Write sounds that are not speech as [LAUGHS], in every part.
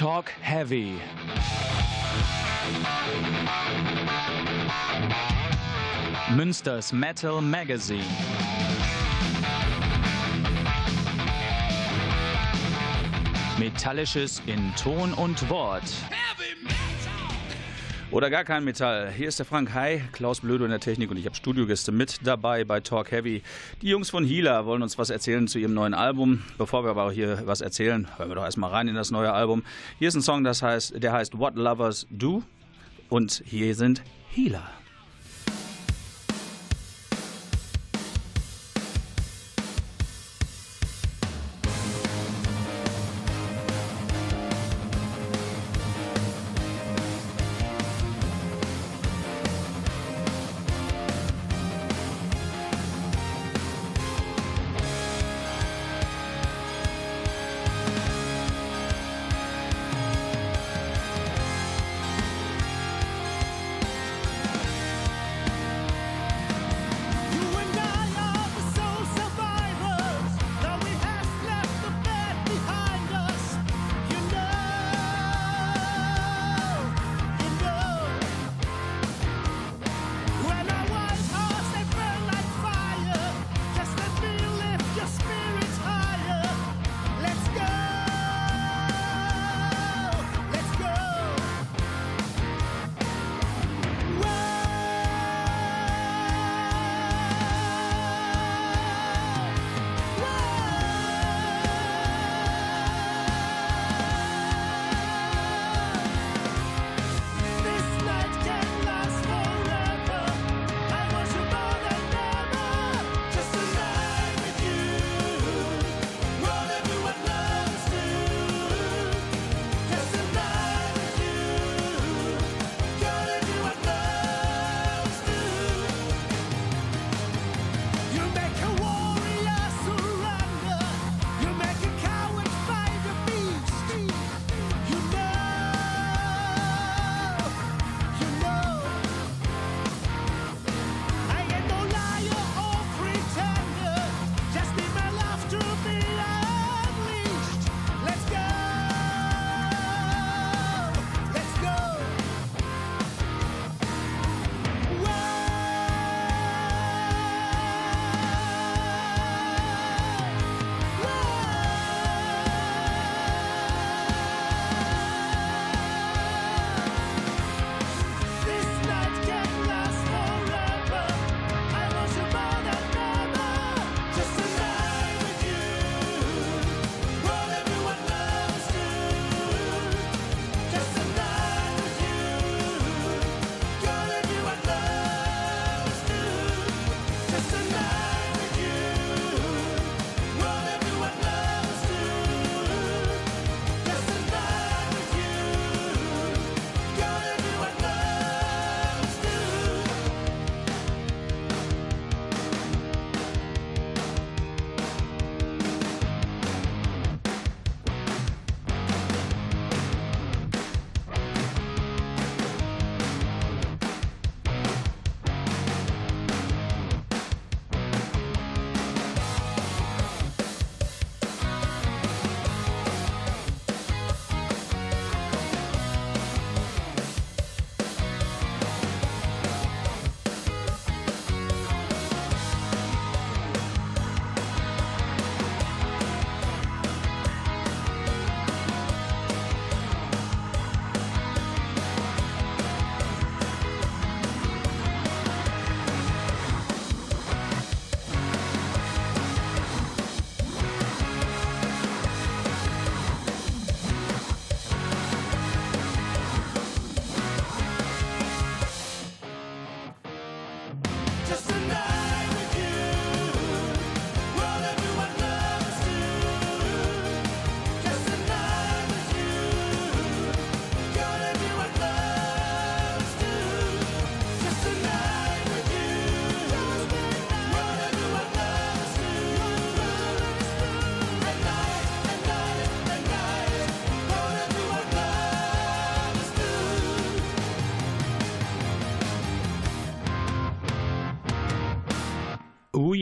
Talk Heavy. Münsters Metal Magazine. Metallisches in Ton und Wort. Oder gar kein Metall. Hier ist der Frank. Hi, Klaus Blödo in der Technik und ich habe Studiogäste mit dabei bei Talk Heavy. Die Jungs von Hila wollen uns was erzählen zu ihrem neuen Album. Bevor wir aber auch hier was erzählen, hören wir doch erstmal rein in das neue Album. Hier ist ein Song, das heißt, der heißt What Lovers Do. Und hier sind Hila.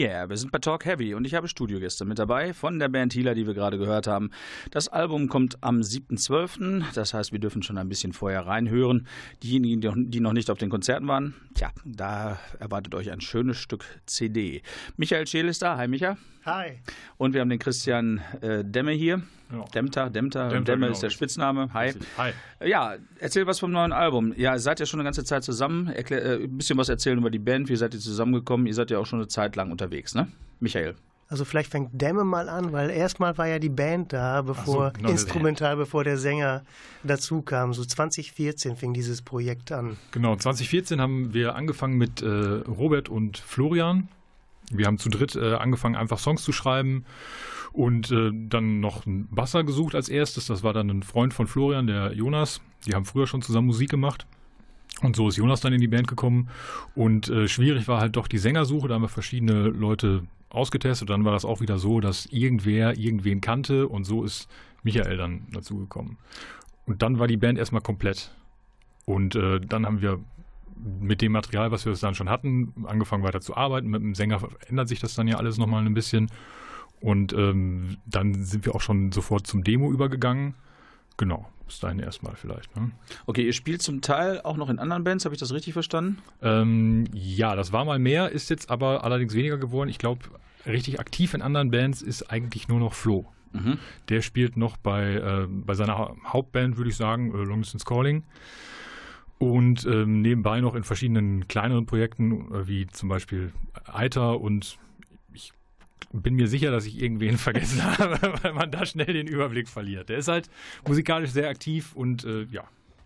Yeah, wir sind bei Talk Heavy und ich habe Studiogäste mit dabei von der Band Healer, die wir gerade gehört haben. Das Album kommt am 7.12., das heißt, wir dürfen schon ein bisschen vorher reinhören. Diejenigen, die noch nicht auf den Konzerten waren, tja, da erwartet euch ein schönes Stück CD. Michael Scheel ist da. Hi, Micha. Hi. Und wir haben den Christian äh, Demme hier. Ja. Demter, Demter, Demter Demme genau. ist der Spitzname. Hi. Hi. Ja, erzähl was vom neuen Album. Ja, ihr seid ja schon eine ganze Zeit zusammen. Erklär, äh, ein bisschen was erzählen über die Band. Wie seid ihr zusammengekommen? Ihr seid ja auch schon eine Zeit lang unterwegs, ne? Michael. Also vielleicht fängt Demme mal an, weil erstmal war ja die Band da, bevor so, genau, instrumental, bevor der Sänger dazu kam. So 2014 fing dieses Projekt an. Genau, 2014 haben wir angefangen mit äh, Robert und Florian. Wir haben zu dritt äh, angefangen, einfach Songs zu schreiben und äh, dann noch einen Basser gesucht als erstes. Das war dann ein Freund von Florian, der Jonas. Die haben früher schon zusammen Musik gemacht. Und so ist Jonas dann in die Band gekommen. Und äh, schwierig war halt doch die Sängersuche. Da haben wir verschiedene Leute ausgetestet. Dann war das auch wieder so, dass irgendwer irgendwen kannte. Und so ist Michael dann dazu gekommen. Und dann war die Band erstmal komplett. Und äh, dann haben wir mit dem Material, was wir dann schon hatten, angefangen weiter zu arbeiten. Mit dem Sänger ändert sich das dann ja alles nochmal ein bisschen. Und ähm, dann sind wir auch schon sofort zum Demo übergegangen. Genau, bis dahin erstmal vielleicht. Ne? Okay, ihr spielt zum Teil auch noch in anderen Bands, habe ich das richtig verstanden? Ähm, ja, das war mal mehr, ist jetzt aber allerdings weniger geworden. Ich glaube, richtig aktiv in anderen Bands ist eigentlich nur noch Flo. Mhm. Der spielt noch bei, äh, bei seiner Hauptband, würde ich sagen, äh, Long Distance Calling und ähm, nebenbei noch in verschiedenen kleineren Projekten, äh, wie zum Beispiel Eiter und bin mir sicher, dass ich irgendwen [LAUGHS] vergessen habe, weil man da schnell den Überblick verliert. Der ist halt musikalisch sehr aktiv und äh, ja,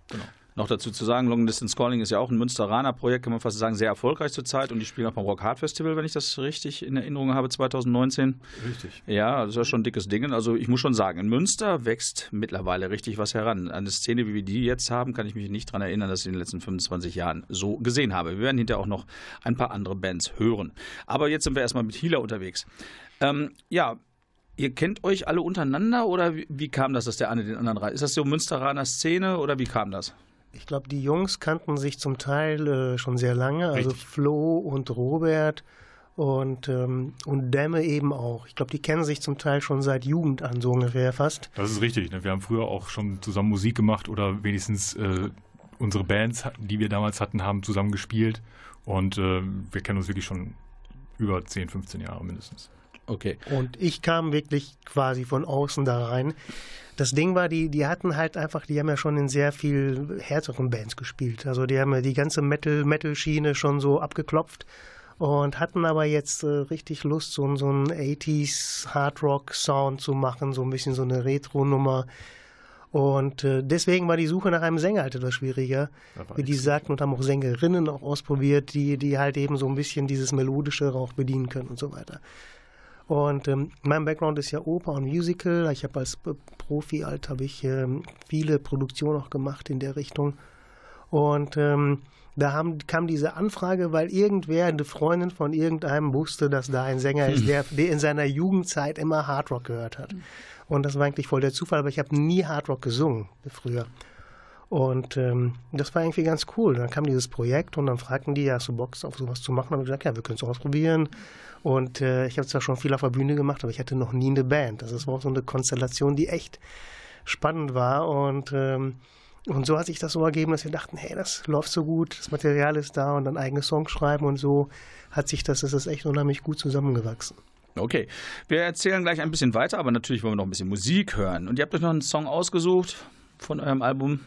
genau noch dazu zu sagen, Long Distance Calling ist ja auch ein Münsteraner Projekt, kann man fast sagen, sehr erfolgreich zurzeit und die spielen auch beim Rock Hard Festival, wenn ich das richtig in Erinnerung habe, 2019. Richtig. Ja, das ist ja schon ein dickes Ding. Also ich muss schon sagen, in Münster wächst mittlerweile richtig was heran. Eine Szene, wie wir die jetzt haben, kann ich mich nicht daran erinnern, dass ich in den letzten 25 Jahren so gesehen habe. Wir werden hinterher auch noch ein paar andere Bands hören. Aber jetzt sind wir erstmal mit Healer unterwegs. Ähm, ja, Ihr kennt euch alle untereinander oder wie, wie, kam das, dass der eine den anderen reißt? Ist das so Münsteraner Szene oder wie kam das? Ich glaube, die Jungs kannten sich zum Teil äh, schon sehr lange, also Richtig. Flo und Robert und, ähm, und Dämme eben auch. Ich glaube, die kennen sich zum Teil schon seit Jugend an, so ungefähr fast. Das ist richtig. Ne? Wir haben früher auch schon zusammen Musik gemacht oder wenigstens äh, unsere Bands, die wir damals hatten, haben zusammen gespielt und äh, wir kennen uns wirklich schon über 10, 15 Jahre mindestens. Okay. Und ich kam wirklich quasi von außen da rein. Das Ding war, die, die hatten halt einfach, die haben ja schon in sehr viel härteren Bands gespielt. Also die haben ja die ganze Metal-Metal-Schiene schon so abgeklopft und hatten aber jetzt äh, richtig Lust, so, so einen 80s Hard Rock Sound zu machen, so ein bisschen so eine Retro-Nummer. Und äh, deswegen war die Suche nach einem Sänger halt etwas schwieriger, wie die sagten, und haben auch Sängerinnen auch ausprobiert, die, die halt eben so ein bisschen dieses Melodische auch bedienen können und so weiter. Und ähm, mein Background ist ja Oper und Musical. Ich habe als Profi alt habe ich ähm, viele Produktionen auch gemacht in der Richtung. Und ähm, da haben, kam diese Anfrage, weil irgendwer, eine Freundin von irgendeinem wusste, dass da ein Sänger ist, der, der in seiner Jugendzeit immer Hardrock gehört hat. Und das war eigentlich voll der Zufall, aber ich habe nie Hardrock gesungen früher. Und ähm, das war irgendwie ganz cool. Dann kam dieses Projekt und dann fragten die, hast du Bock auf sowas zu machen? Und ich gesagt, ja, wir können es ausprobieren. Und äh, ich habe zwar schon viel auf der Bühne gemacht, aber ich hatte noch nie eine Band. Also es war auch so eine Konstellation, die echt spannend war. Und, ähm, und so hat sich das so ergeben, dass wir dachten, hey, das läuft so gut, das Material ist da und dann eigene Songs schreiben und so hat sich das, das ist echt unheimlich gut zusammengewachsen. Okay, wir erzählen gleich ein bisschen weiter, aber natürlich wollen wir noch ein bisschen Musik hören. Und ihr habt euch noch einen Song ausgesucht von eurem Album.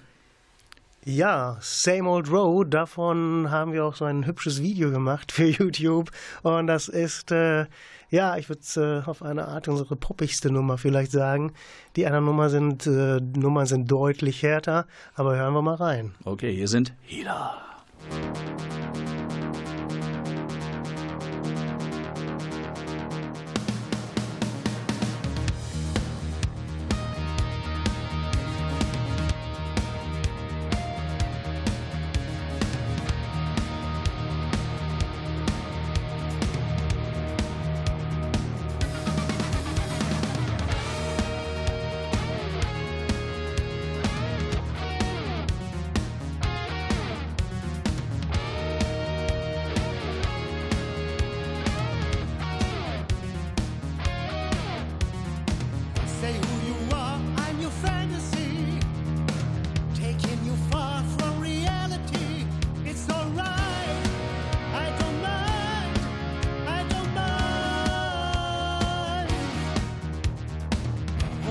Ja, Same Old Road, davon haben wir auch so ein hübsches Video gemacht für [LAUGHS] YouTube. Und das ist, äh, ja, ich würde es äh, auf eine Art unsere poppigste Nummer vielleicht sagen. Die anderen Nummer sind, äh, Nummern sind deutlich härter, aber hören wir mal rein. Okay, hier sind Hila.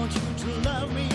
want you to love me.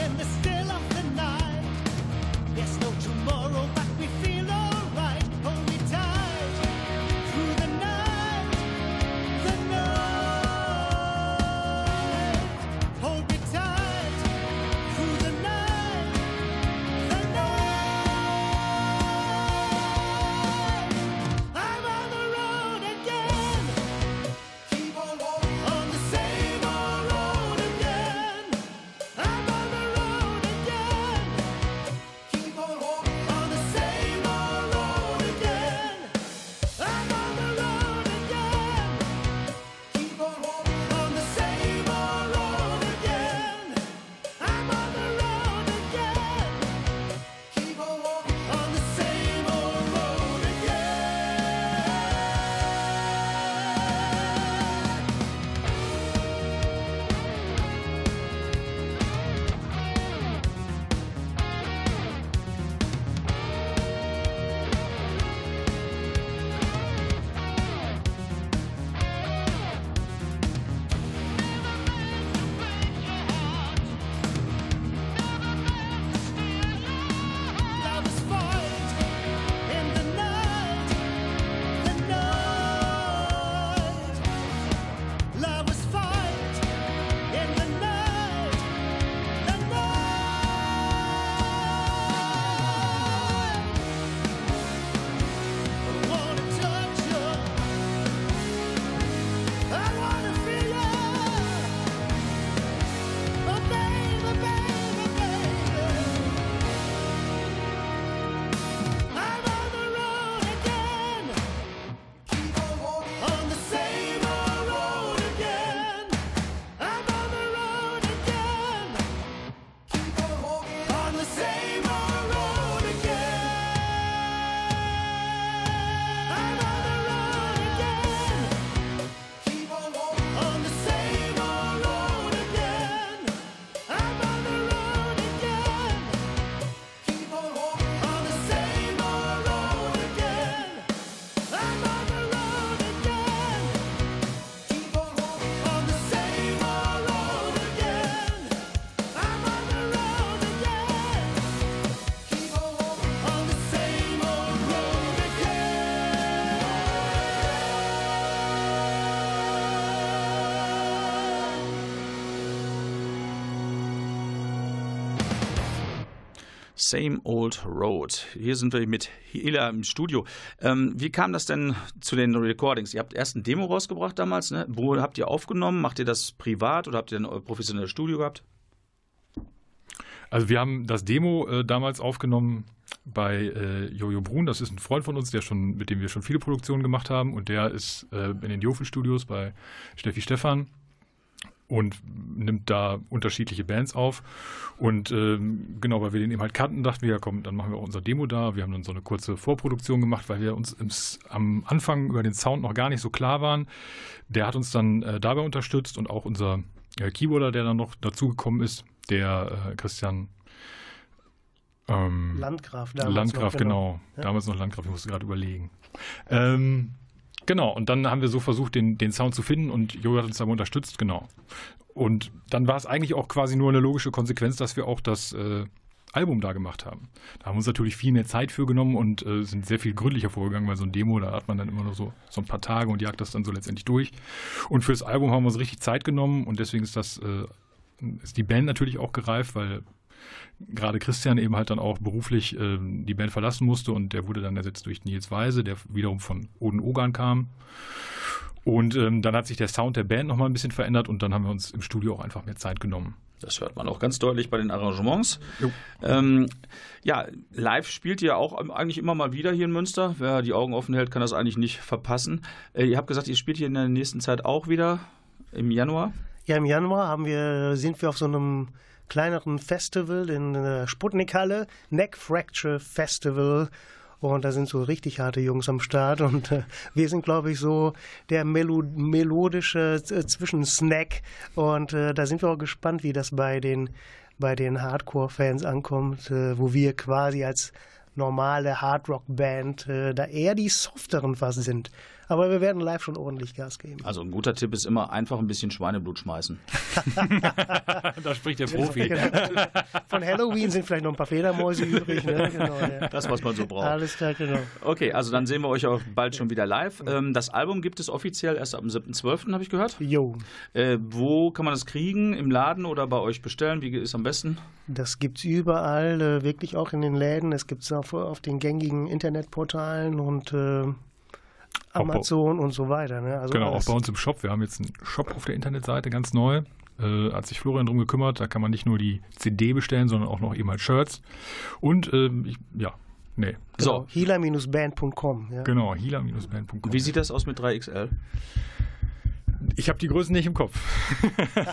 Same Old Road. Hier sind wir mit Hila im Studio. Ähm, wie kam das denn zu den Recordings? Ihr habt erst ein Demo rausgebracht damals, ne? Wo habt ihr aufgenommen? Macht ihr das privat oder habt ihr ein professionelles Studio gehabt? Also wir haben das Demo äh, damals aufgenommen bei äh, Jojo Brun. Das ist ein Freund von uns, der schon, mit dem wir schon viele Produktionen gemacht haben. Und der ist äh, in den Jofel-Studios bei Steffi Stephan und nimmt da unterschiedliche Bands auf. Und ähm, genau, weil wir den eben halt kannten, dachten wir, ja komm, dann machen wir auch unser Demo da. Wir haben dann so eine kurze Vorproduktion gemacht, weil wir uns im, am Anfang über den Sound noch gar nicht so klar waren. Der hat uns dann äh, dabei unterstützt und auch unser äh, Keyboarder, der dann noch dazugekommen ist, der äh, Christian ähm, Landgraf, damals Landgraf, noch, genau. genau. Ja. Damals noch Landgraf, ich musste gerade überlegen. Ähm, Genau, und dann haben wir so versucht, den, den Sound zu finden und Jo hat uns dabei unterstützt, genau. Und dann war es eigentlich auch quasi nur eine logische Konsequenz, dass wir auch das äh, Album da gemacht haben. Da haben wir uns natürlich viel mehr Zeit für genommen und äh, sind sehr viel gründlicher vorgegangen, weil so ein Demo, da hat man dann immer nur so, so ein paar Tage und jagt das dann so letztendlich durch. Und fürs Album haben wir uns richtig Zeit genommen und deswegen ist das, äh, ist die Band natürlich auch gereift, weil gerade Christian eben halt dann auch beruflich äh, die Band verlassen musste und der wurde dann ersetzt durch Nils Weise, der wiederum von Oden Ogan kam. Und ähm, dann hat sich der Sound der Band nochmal ein bisschen verändert und dann haben wir uns im Studio auch einfach mehr Zeit genommen. Das hört man auch ganz deutlich bei den Arrangements. Ähm, ja, live spielt ihr auch eigentlich immer mal wieder hier in Münster. Wer die Augen offen hält, kann das eigentlich nicht verpassen. Äh, ihr habt gesagt, ihr spielt hier in der nächsten Zeit auch wieder im Januar. Ja, im Januar haben wir, sind wir auf so einem kleineren Festival in der Sputnik-Halle, Neck Fracture Festival. Und da sind so richtig harte Jungs am Start. Und äh, wir sind, glaube ich, so der Melo melodische äh, Zwischensnack. Und äh, da sind wir auch gespannt, wie das bei den, bei den Hardcore-Fans ankommt, äh, wo wir quasi als normale Hardrock-Band äh, da eher die softeren fast sind. Aber wir werden live schon ordentlich Gas geben. Also ein guter Tipp ist immer einfach ein bisschen Schweineblut schmeißen. [LAUGHS] da spricht der Profi. Von Halloween sind vielleicht noch ein paar Fledermäuse übrig. Ne? Genau, ja. Das, was man so braucht. Alles klar, genau. Okay, also dann sehen wir euch auch bald schon wieder live. Ähm, das Album gibt es offiziell erst am 7.12., habe ich gehört. Jo. Äh, wo kann man das kriegen? Im Laden oder bei euch bestellen? Wie ist am besten? Das gibt es überall, äh, wirklich auch in den Läden. Es gibt es auf, auf den gängigen Internetportalen und Amazon und so weiter. Ne? Also genau, alles. auch bei uns im Shop. Wir haben jetzt einen Shop auf der Internetseite, ganz neu. Äh, hat sich Florian drum gekümmert. Da kann man nicht nur die CD bestellen, sondern auch noch eben halt Shirts. Und ähm, ich, ja, nee. Genau, so. healer-band.com. Ja. Genau, healer-band.com. Wie sieht das aus mit 3XL? Ich habe die Größen nicht im Kopf. [LAUGHS]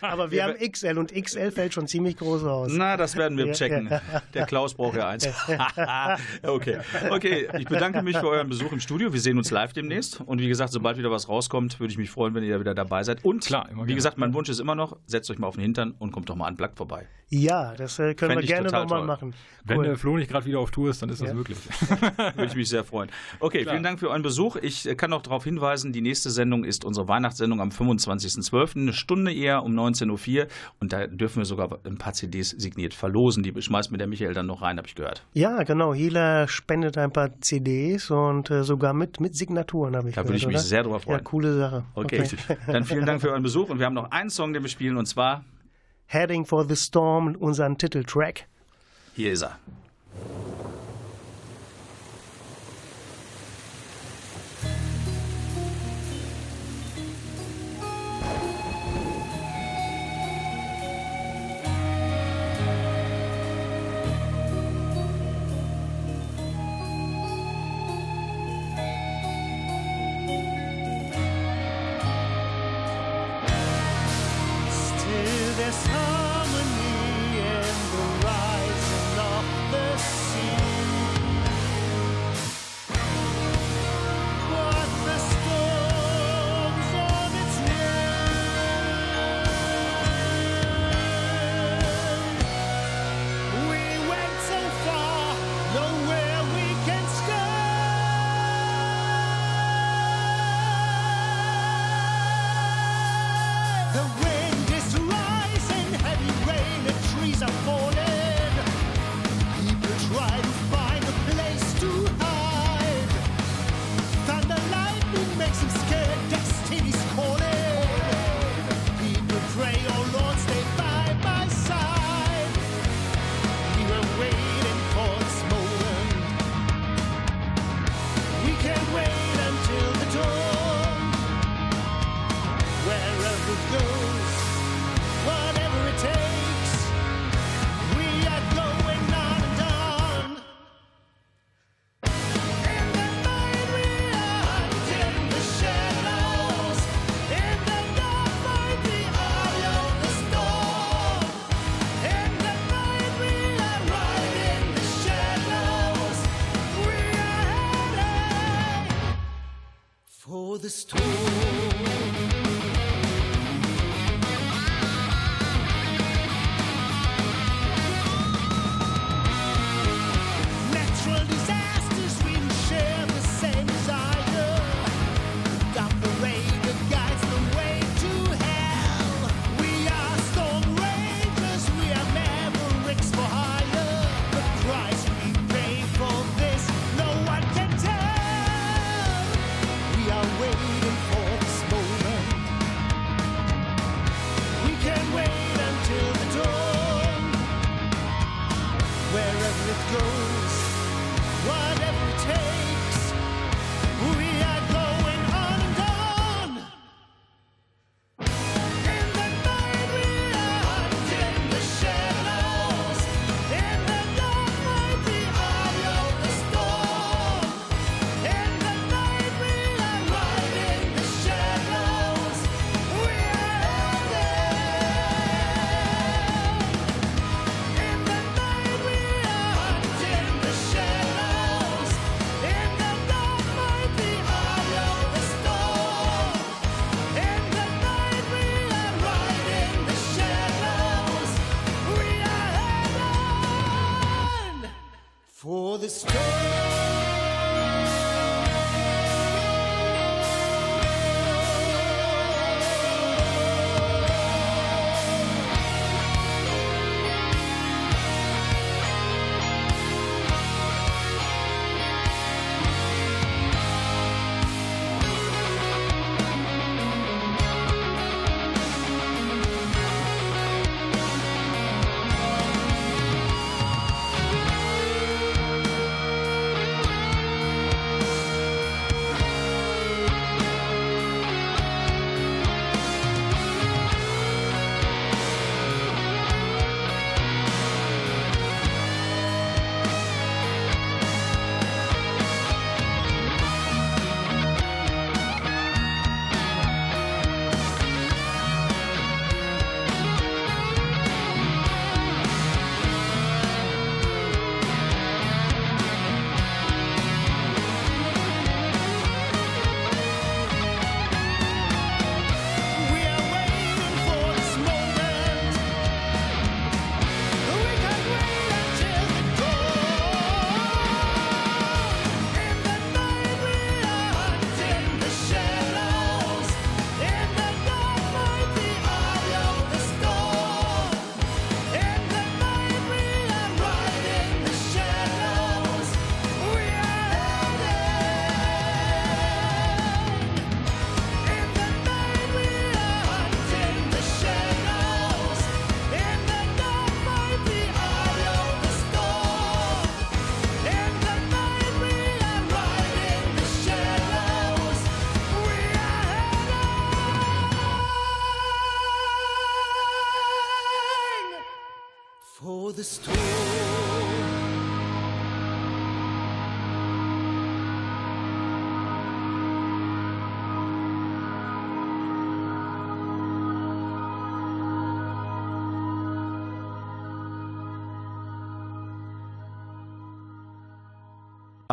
Aber wir haben XL und XL fällt schon ziemlich groß aus. Na, das werden wir checken. Der Klaus braucht ja eins. [LAUGHS] okay. okay, ich bedanke mich für euren Besuch im Studio. Wir sehen uns live demnächst. Und wie gesagt, sobald wieder was rauskommt, würde ich mich freuen, wenn ihr wieder dabei seid. Und Klar, wie gesagt, mein Wunsch ist immer noch, setzt euch mal auf den Hintern und kommt doch mal an Black vorbei. Ja, das äh, können Fänd wir gerne nochmal machen. Wenn der Flo nicht gerade wieder auf Tour ist, dann ist ja. das möglich. [LAUGHS] würde ich mich sehr freuen. Okay, Klar. vielen Dank für euren Besuch. Ich äh, kann noch darauf hinweisen, die nächste Sendung ist unsere Weihnachtssendung am 25.12., eine Stunde eher um 19.04 Uhr. Und da dürfen wir sogar ein paar CDs signiert verlosen. Die schmeißt mir der Michael dann noch rein, habe ich gehört. Ja, genau. Hila spendet ein paar CDs und äh, sogar mit, mit Signaturen, habe ich da gehört. Da würde ich mich oder? sehr drüber freuen. Ja, coole Sache. Okay. okay. [LAUGHS] Dann vielen Dank für euren Besuch. Und wir haben noch einen Song, den wir spielen, und zwar Heading for the Storm, unseren Titeltrack. Hier ist er.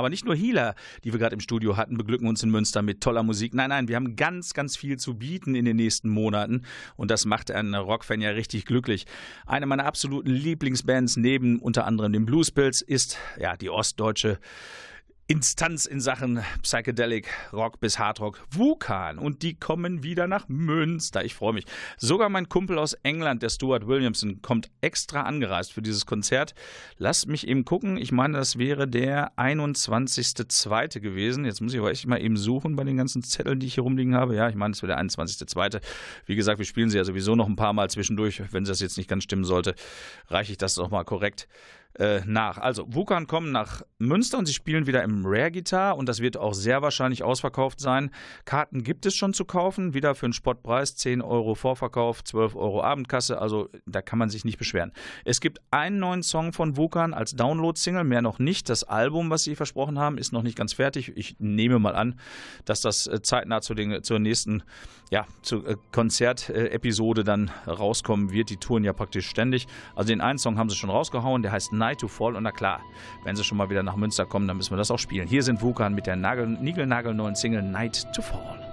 Aber nicht nur Healer, die wir gerade im Studio hatten, beglücken uns in Münster mit toller Musik. Nein, nein, wir haben ganz, ganz viel zu bieten in den nächsten Monaten und das macht einen Rockfan ja richtig glücklich. Eine meiner absoluten Lieblingsbands neben unter anderem den Bluespills ist ja die ostdeutsche Instanz in Sachen Psychedelic Rock bis Hardrock Vulkan und die kommen wieder nach Münster. Ich freue mich. Sogar mein Kumpel aus England, der Stuart Williamson, kommt extra angereist für dieses Konzert. Lass mich eben gucken. Ich meine, das wäre der 21.02. gewesen. Jetzt muss ich aber echt mal eben suchen bei den ganzen Zetteln, die ich hier rumliegen habe. Ja, ich meine, es wäre der 21.02. Wie gesagt, wir spielen sie ja sowieso noch ein paar Mal zwischendurch. Wenn das jetzt nicht ganz stimmen sollte, reiche ich das doch mal korrekt äh, nach. Also, Wukan kommen nach Münster und sie spielen wieder im Rare Guitar und das wird auch sehr wahrscheinlich ausverkauft sein. Karten gibt es schon zu kaufen, wieder für einen Spottpreis, 10 Euro Vorverkauf, 12 Euro Abendkasse, also da kann man sich nicht beschweren. Es gibt einen neuen Song von Wukan als Download-Single, mehr noch nicht. Das Album, was sie versprochen haben, ist noch nicht ganz fertig. Ich nehme mal an, dass das äh, zeitnah zu den, zur nächsten ja, zur äh, Konzertepisode dann rauskommen wird. Die touren ja praktisch ständig. Also den einen Song haben sie schon rausgehauen, der heißt Night to Fall. Und na klar, wenn sie schon mal wieder nach Münster kommen, dann müssen wir das auch spielen. Hier sind Wukan mit der Nagel, niegelnagelneuen Single Night to Fall.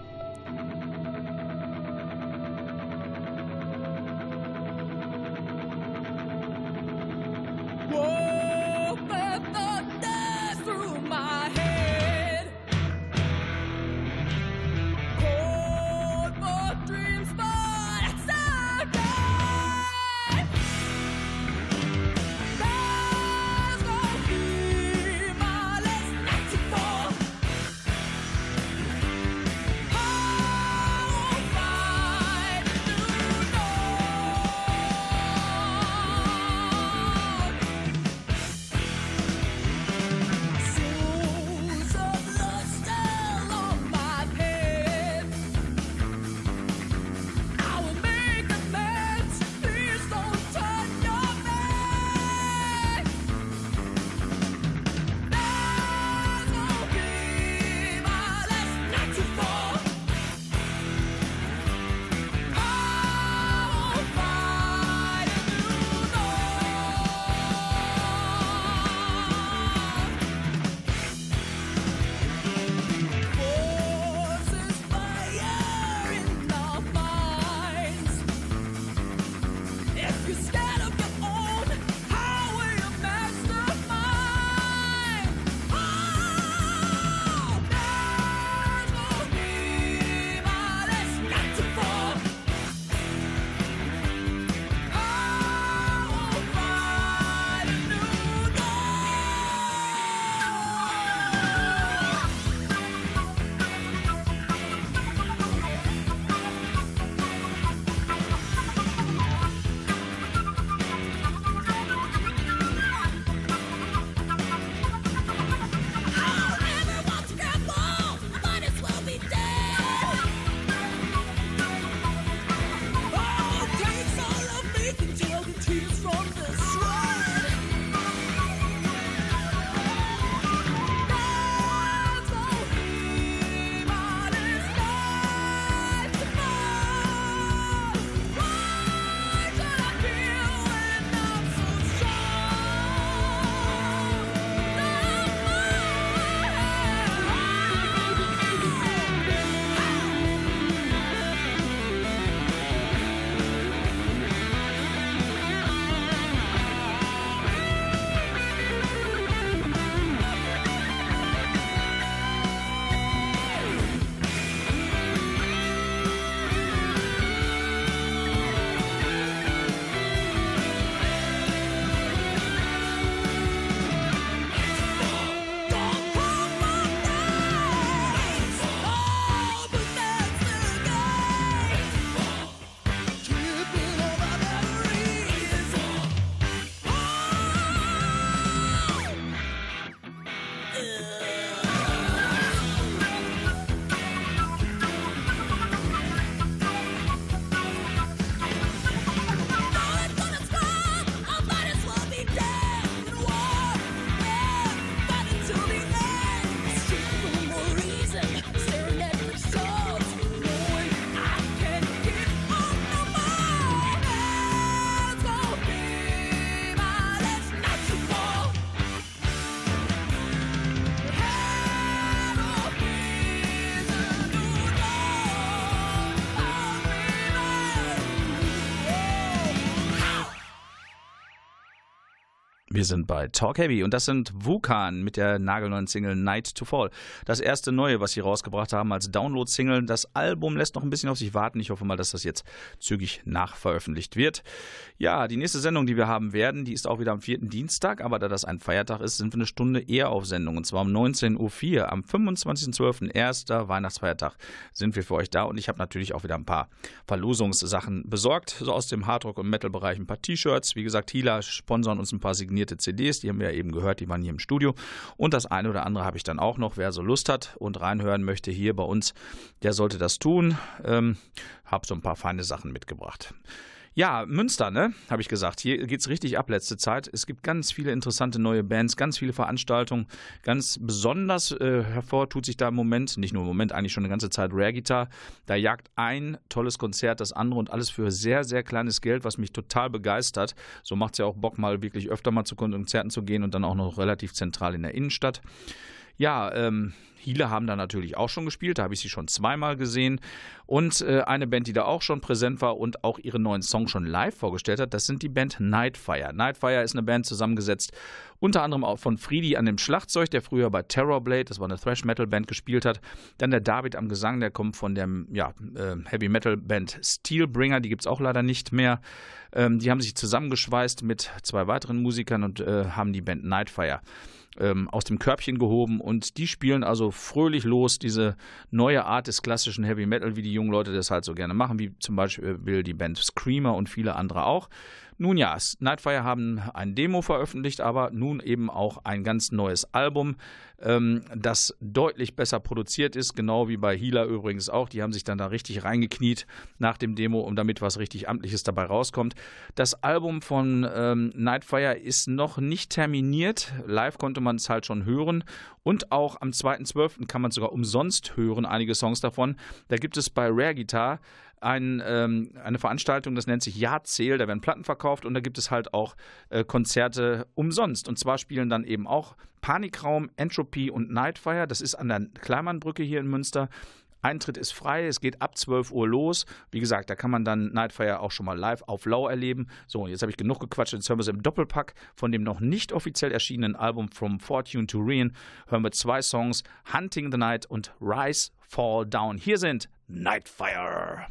Wir sind bei Talk Heavy und das sind Wukan mit der nagelneuen Single Night to Fall. Das erste neue, was sie rausgebracht haben als Download-Single. Das Album lässt noch ein bisschen auf sich warten. Ich hoffe mal, dass das jetzt zügig nachveröffentlicht wird. Ja, die nächste Sendung, die wir haben werden, die ist auch wieder am vierten Dienstag, aber da das ein Feiertag ist, sind wir eine Stunde eher auf Sendung und zwar um 19.04 Uhr am 25.12., erster Weihnachtsfeiertag, sind wir für euch da und ich habe natürlich auch wieder ein paar Verlosungssachen besorgt, so aus dem Hardrock- und Metal-Bereich ein paar T-Shirts. Wie gesagt, Hila sponsern uns ein paar signierte CDs, die haben wir ja eben gehört, die waren hier im Studio. Und das eine oder andere habe ich dann auch noch. Wer so Lust hat und reinhören möchte hier bei uns, der sollte das tun. Ähm, habe so ein paar feine Sachen mitgebracht. Ja, Münster, ne? Habe ich gesagt. Hier geht's richtig ab letzte Zeit. Es gibt ganz viele interessante neue Bands, ganz viele Veranstaltungen. Ganz besonders äh, hervor tut sich da im Moment, nicht nur im Moment, eigentlich schon eine ganze Zeit Rare Guitar. Da jagt ein tolles Konzert das andere und alles für sehr, sehr kleines Geld, was mich total begeistert. So macht es ja auch Bock, mal wirklich öfter mal zu Konzerten zu gehen und dann auch noch relativ zentral in der Innenstadt. Ja, ähm, Hiele haben da natürlich auch schon gespielt, da habe ich sie schon zweimal gesehen. Und äh, eine Band, die da auch schon präsent war und auch ihren neuen Song schon live vorgestellt hat, das sind die Band Nightfire. Nightfire ist eine Band zusammengesetzt, unter anderem auch von Friedi an dem Schlagzeug, der früher bei Terrorblade, das war eine Thrash-Metal-Band, gespielt hat. Dann der David am Gesang, der kommt von der ja, äh, Heavy-Metal-Band Steelbringer, die gibt es auch leider nicht mehr. Ähm, die haben sich zusammengeschweißt mit zwei weiteren Musikern und äh, haben die Band Nightfire ähm, aus dem Körbchen gehoben und die spielen also fröhlich los, diese neue Art des klassischen Heavy Metal, wie die jungen Leute das halt so gerne machen, wie zum Beispiel die Band Screamer und viele andere auch. Nun ja, Nightfire haben ein Demo veröffentlicht, aber nun eben auch ein ganz neues Album, ähm, das deutlich besser produziert ist, genau wie bei Healer übrigens auch. Die haben sich dann da richtig reingekniet nach dem Demo, um damit was richtig Amtliches dabei rauskommt. Das Album von ähm, Nightfire ist noch nicht terminiert. Live konnte man es halt schon hören. Und auch am 2.12. kann man sogar umsonst hören, einige Songs davon. Da gibt es bei Rare Guitar ein, ähm, eine Veranstaltung, das nennt sich Jahrzähl, da werden Platten verkauft und da gibt es halt auch äh, Konzerte umsonst. Und zwar spielen dann eben auch Panikraum, Entropy und Nightfire. Das ist an der Kleimanbrücke hier in Münster. Eintritt ist frei, es geht ab 12 Uhr los. Wie gesagt, da kann man dann Nightfire auch schon mal live auf Lau erleben. So, jetzt habe ich genug gequatscht. Jetzt hören wir es im Doppelpack von dem noch nicht offiziell erschienenen Album From Fortune to Ruin. Hören wir zwei Songs: Hunting the Night und Rise, Fall Down. Hier sind Nightfire.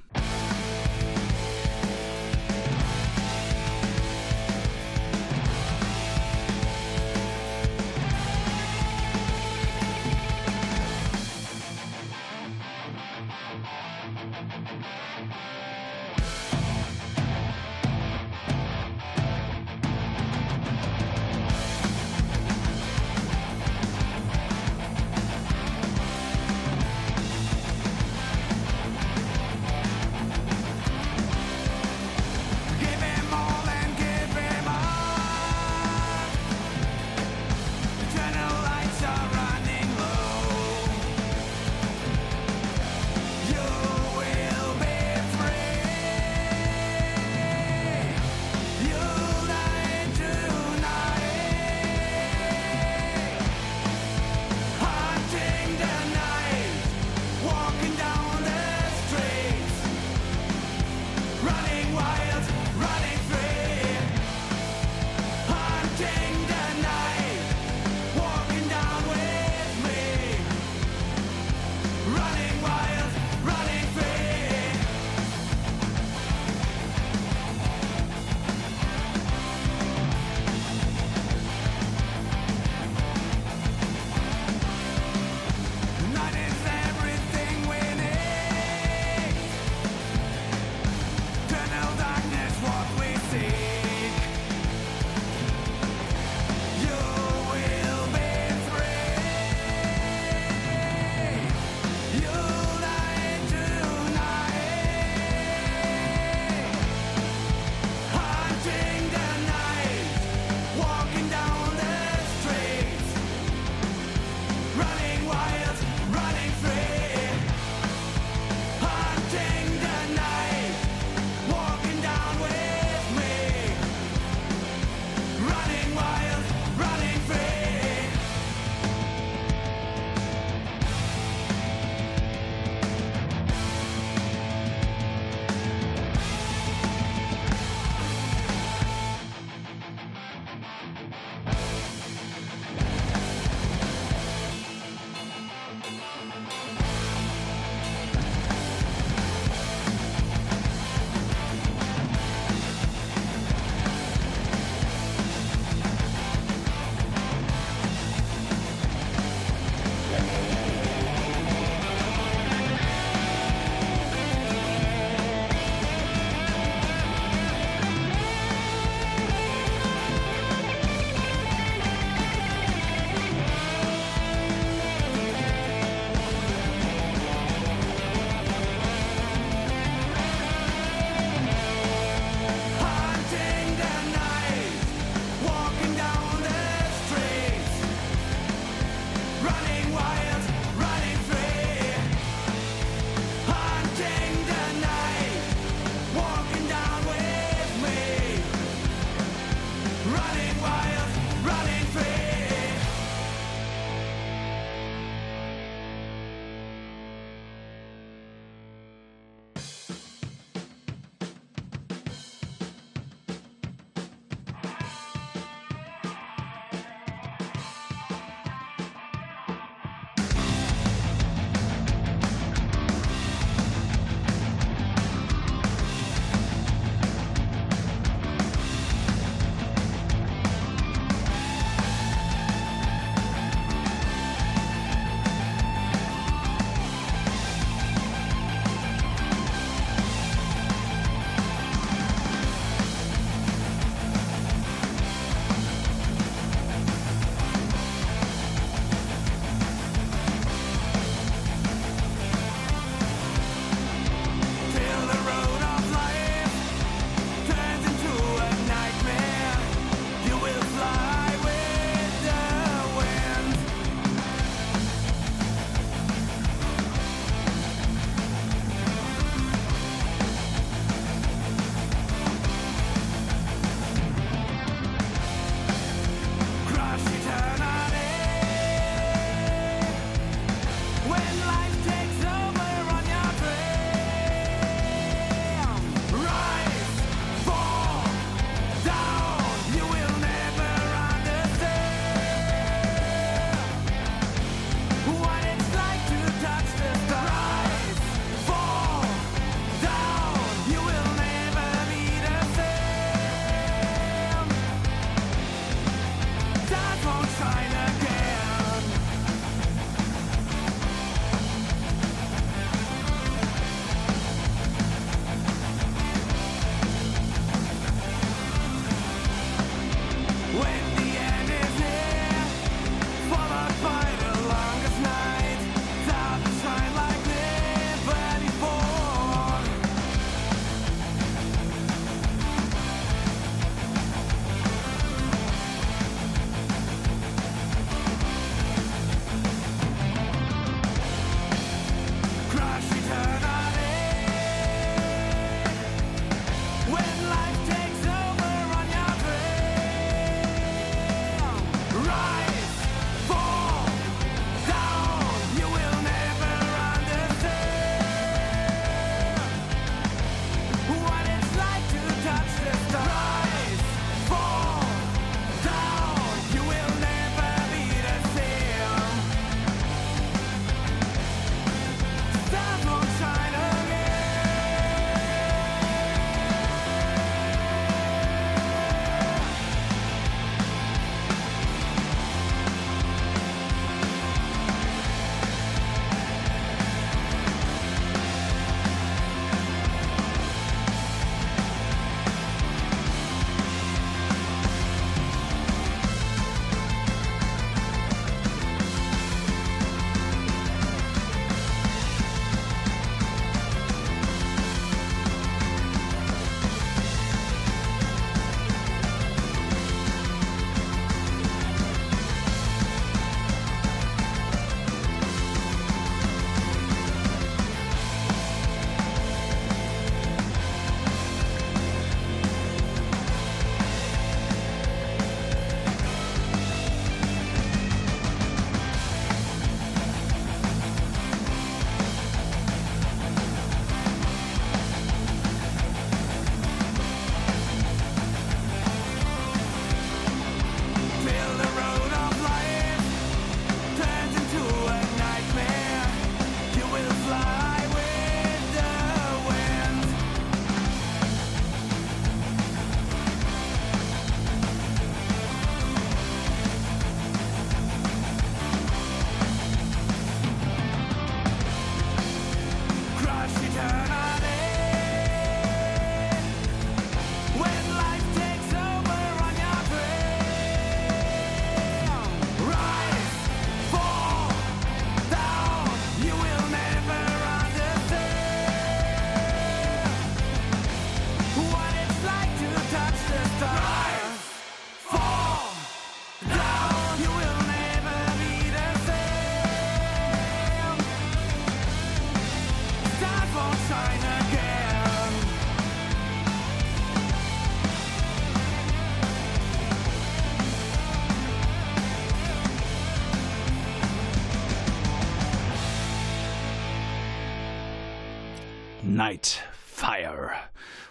Night Fire.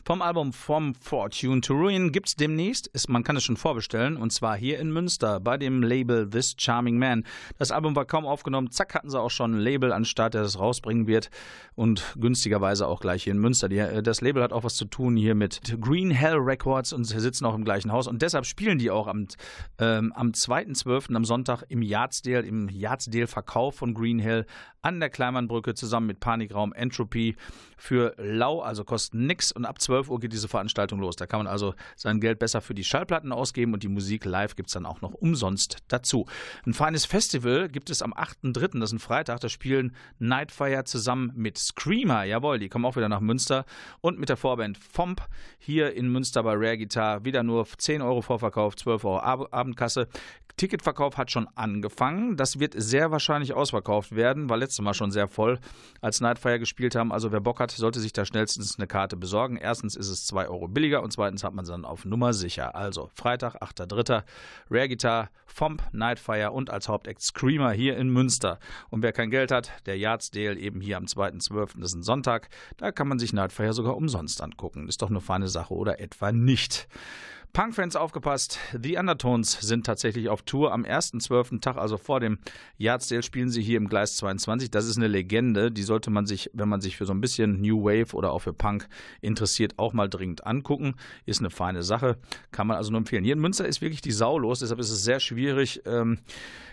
Vom Album From Fortune to Ruin gibt's demnächst, ist, man kann es schon vorbestellen, und zwar hier in Münster bei dem Label This Charming Man. Das Album war kaum aufgenommen, zack, hatten sie auch schon ein Label an Start, der das rausbringen wird und günstigerweise auch gleich hier in Münster. Die, äh, das Label hat auch was zu tun hier mit Green Hell Records und sie sitzen auch im gleichen Haus und deshalb spielen die auch am, ähm, am 2.12. am Sonntag im Yardsdale, im Yardsdale Verkauf von Green Hell an der Kleinmannbrücke zusammen mit Panikraum Entropy für lau, also kosten nix und ab 12 Uhr geht diese Veranstaltung los. Da kann man also sein Geld besser für die Schallplatten ausgeben und die Musik live gibt es dann auch noch umsonst dazu. Ein feines Festival gibt es am 8.3., das ist ein Freitag, da spielen Nightfire zusammen mit Screamer, jawohl, die kommen auch wieder nach Münster und mit der Vorband Fomp hier in Münster bei Rare Guitar, wieder nur 10 Euro Vorverkauf, 12 Euro Ab Abendkasse. Ticketverkauf hat schon angefangen. Das wird sehr wahrscheinlich ausverkauft werden, war letztes Mal schon sehr voll, als Nightfire gespielt haben. Also wer Bock hat, sollte sich da schnellstens eine Karte besorgen. Erstens ist es 2 Euro billiger und zweitens hat man es dann auf Nummer sicher. Also Freitag, 8.3. Rare Guitar, Fomp, Nightfire und als Hauptact Screamer hier in Münster. Und wer kein Geld hat, der Yardsdale eben hier am 2.12. Das ist ein Sonntag. Da kann man sich Nightfire sogar umsonst angucken. Ist doch eine feine Sache oder etwa nicht. Punkfans aufgepasst, The Undertones sind tatsächlich auf Tour am 1.12. Tag, also vor dem Yardsdale, spielen sie hier im Gleis 22. Das ist eine Legende, die sollte man sich, wenn man sich für so ein bisschen New Wave oder auch für Punk interessiert, auch mal dringend angucken. Ist eine feine Sache, kann man also nur empfehlen. Hier in Münster ist wirklich die Sau los, deshalb ist es sehr schwierig, ähm,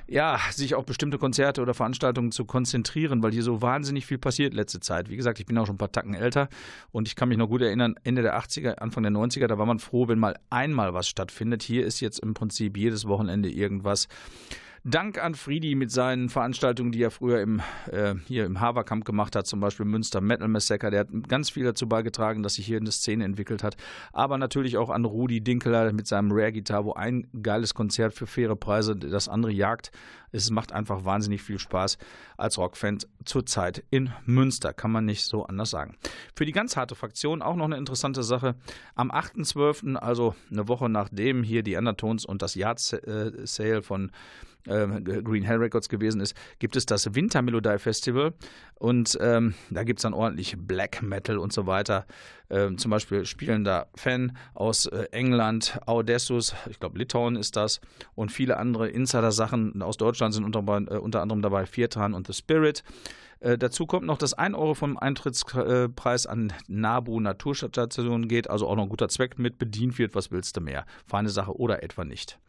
ja, sich auf bestimmte Konzerte oder Veranstaltungen zu konzentrieren, weil hier so wahnsinnig viel passiert letzte Zeit. Wie gesagt, ich bin auch schon ein paar Tacken älter und ich kann mich noch gut erinnern, Ende der 80er, Anfang der 90er, da war man froh, wenn mal einmal was stattfindet. Hier ist jetzt im Prinzip jedes Wochenende irgendwas. Dank an Friedi mit seinen Veranstaltungen, die er früher im, äh, hier im Haverkamp gemacht hat, zum Beispiel Münster Metal Massacre. Der hat ganz viel dazu beigetragen, dass sich hier eine Szene entwickelt hat. Aber natürlich auch an Rudi Dinkeler mit seinem Rare Guitar, wo ein geiles Konzert für faire Preise das andere jagt. Es macht einfach wahnsinnig viel Spaß als Rockfan zurzeit in Münster, kann man nicht so anders sagen. Für die ganz harte Fraktion auch noch eine interessante Sache. Am 8.12., also eine Woche nachdem hier die Undertones und das Yard Sale von Green Hell Records gewesen ist, gibt es das Winter Melodie Festival und ähm, da gibt es dann ordentlich Black Metal und so weiter. Ähm, zum Beispiel spielen da Fan aus äh, England, Audessus, ich glaube Litauen ist das und viele andere Insider-Sachen aus Deutschland sind unter, äh, unter anderem dabei Viertran und The Spirit. Äh, dazu kommt noch, dass 1 Euro vom Eintrittspreis an NABU Naturstationen geht, also auch noch ein guter Zweck mit bedient wird. Was willst du mehr? Feine Sache oder etwa nicht.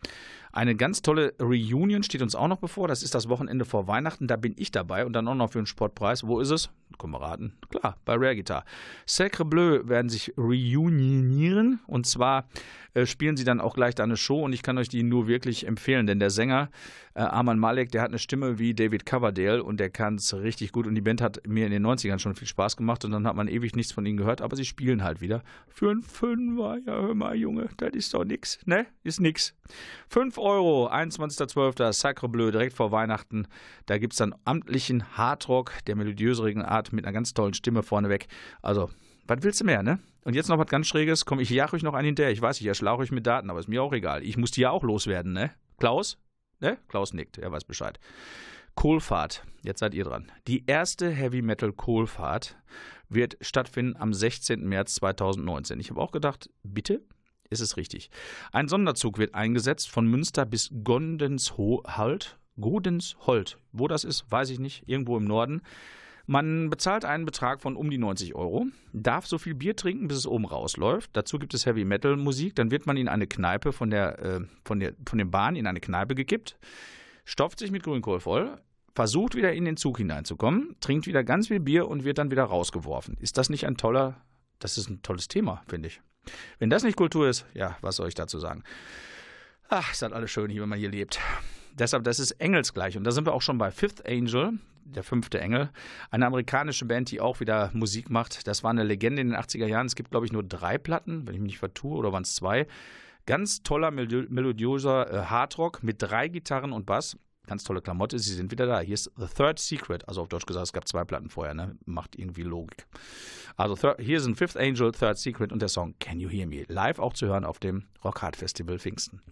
Eine ganz tolle Reunion steht uns auch noch bevor. Das ist das Wochenende vor Weihnachten. Da bin ich dabei und dann auch noch für einen Sportpreis. Wo ist es? Raten. Klar, bei Rare Guitar. Sacre Bleu werden sich reunionieren und zwar äh, spielen sie dann auch gleich da eine Show und ich kann euch die nur wirklich empfehlen, denn der Sänger äh, Arman Malek, der hat eine Stimme wie David Coverdale und der kann es richtig gut und die Band hat mir in den 90ern schon viel Spaß gemacht und dann hat man ewig nichts von ihnen gehört, aber sie spielen halt wieder für einen Fünfer. Ja, hör mal, Junge, das ist doch nix, ne? Ist nix. 5 Euro, 21.12. Sacre Bleu, direkt vor Weihnachten. Da gibt es dann amtlichen Hardrock der melodiöseren Art mit einer ganz tollen Stimme vorneweg. Also, was willst du mehr, ne? Und jetzt noch was ganz Schräges. Komm, ich jag euch noch einen hinterher. Ich weiß, ich erschlauche euch mit Daten, aber ist mir auch egal. Ich muss die ja auch loswerden, ne? Klaus? Ne? Klaus nickt, er weiß Bescheid. Kohlfahrt, jetzt seid ihr dran. Die erste Heavy Metal Kohlfahrt wird stattfinden am 16. März 2019. Ich habe auch gedacht, bitte? Ist es richtig. Ein Sonderzug wird eingesetzt von Münster bis Gondensholt. Godensholt. Wo das ist, weiß ich nicht. Irgendwo im Norden. Man bezahlt einen Betrag von um die 90 Euro, darf so viel Bier trinken, bis es oben rausläuft. Dazu gibt es Heavy Metal Musik. Dann wird man in eine Kneipe von der, äh, von der, von der Bahn in eine Kneipe gekippt, stopft sich mit Grünkohl voll, versucht wieder in den Zug hineinzukommen, trinkt wieder ganz viel Bier und wird dann wieder rausgeworfen. Ist das nicht ein toller, das ist ein tolles Thema, finde ich. Wenn das nicht Kultur ist, ja, was soll ich dazu sagen? Ach, ist halt alles schön wenn man hier lebt. Deshalb, das ist engelsgleich. Und da sind wir auch schon bei Fifth Angel, der fünfte Engel. Eine amerikanische Band, die auch wieder Musik macht. Das war eine Legende in den 80er Jahren. Es gibt, glaube ich, nur drei Platten, wenn ich mich nicht vertue, oder waren es zwei. Ganz toller, melodiöser äh, Hardrock mit drei Gitarren und Bass. Ganz tolle Klamotte, sie sind wieder da. Hier ist The Third Secret, also auf Deutsch gesagt, es gab zwei Platten vorher, ne? Macht irgendwie Logik. Also hier sind Fifth Angel, Third Secret und der Song Can You Hear Me? Live auch zu hören auf dem Rock Hard Festival Pfingsten.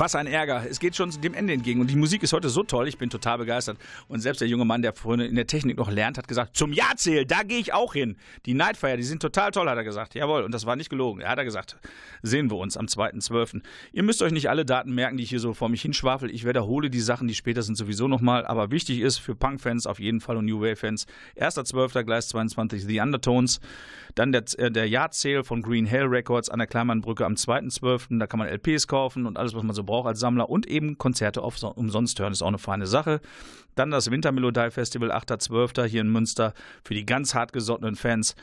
Was ein Ärger. Es geht schon dem Ende entgegen. Und die Musik ist heute so toll. Ich bin total begeistert. Und selbst der junge Mann, der vorhin in der Technik noch lernt, hat gesagt, zum Jahrzähl, da gehe ich auch hin. Die Nightfire, die sind total toll, hat er gesagt. Jawohl. Und das war nicht gelogen. Er hat er gesagt. Sehen wir uns am 2.12. Ihr müsst euch nicht alle Daten merken, die ich hier so vor mich hinschwafel. Ich wiederhole die Sachen, die später sind sowieso nochmal. Aber wichtig ist für Punk-Fans auf jeden Fall und New Wave-Fans. 1.12. Gleis 22 The Undertones. Dann der, äh, der Jahrzähl von Green Hell Records an der Kleinmannbrücke am 2.12. Da kann man LPs kaufen und alles, was man so braucht als Sammler und eben Konzerte auf, umsonst hören, ist auch eine feine Sache. Dann das Wintermelodie Festival 8.12. hier in Münster für die ganz hartgesottenen Fans.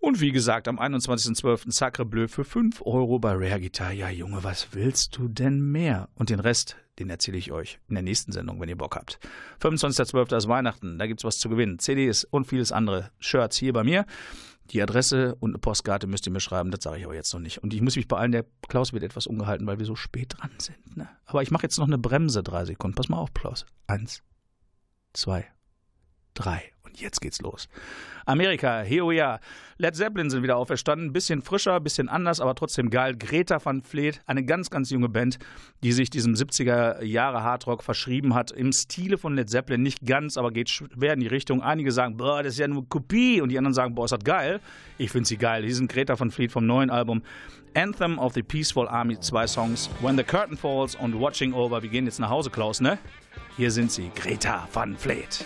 Und wie gesagt, am 21.12. Sacre Bleu für 5 Euro bei Rare Guitar. Ja, Junge, was willst du denn mehr? Und den Rest, den erzähle ich euch in der nächsten Sendung, wenn ihr Bock habt. 25.12. ist Weihnachten, da gibt's was zu gewinnen. CDs und vieles andere. Shirts hier bei mir. Die Adresse und eine Postkarte müsst ihr mir schreiben, das sage ich aber jetzt noch nicht. Und ich muss mich beeilen, der Klaus wird etwas ungehalten, weil wir so spät dran sind. Ne? Aber ich mache jetzt noch eine Bremse, drei Sekunden. Pass mal auf, Klaus. Eins, zwei, drei. Und jetzt geht's los. Amerika, here we are. Led Zeppelin sind wieder auferstanden. Bisschen frischer, bisschen anders, aber trotzdem geil. Greta van Fleet, eine ganz, ganz junge Band, die sich diesem 70er Jahre Hardrock verschrieben hat. Im Stile von Led Zeppelin. Nicht ganz, aber geht schwer in die Richtung. Einige sagen, boah, das ist ja nur Kopie. Und die anderen sagen, boah, ist das geil. Ich finde sie geil. Die sind Greta van Fleet vom neuen Album. Anthem of the Peaceful Army, zwei Songs. When the Curtain Falls und Watching Over. Wir gehen jetzt nach Hause, Klaus, ne? Hier sind sie, Greta van Fleet.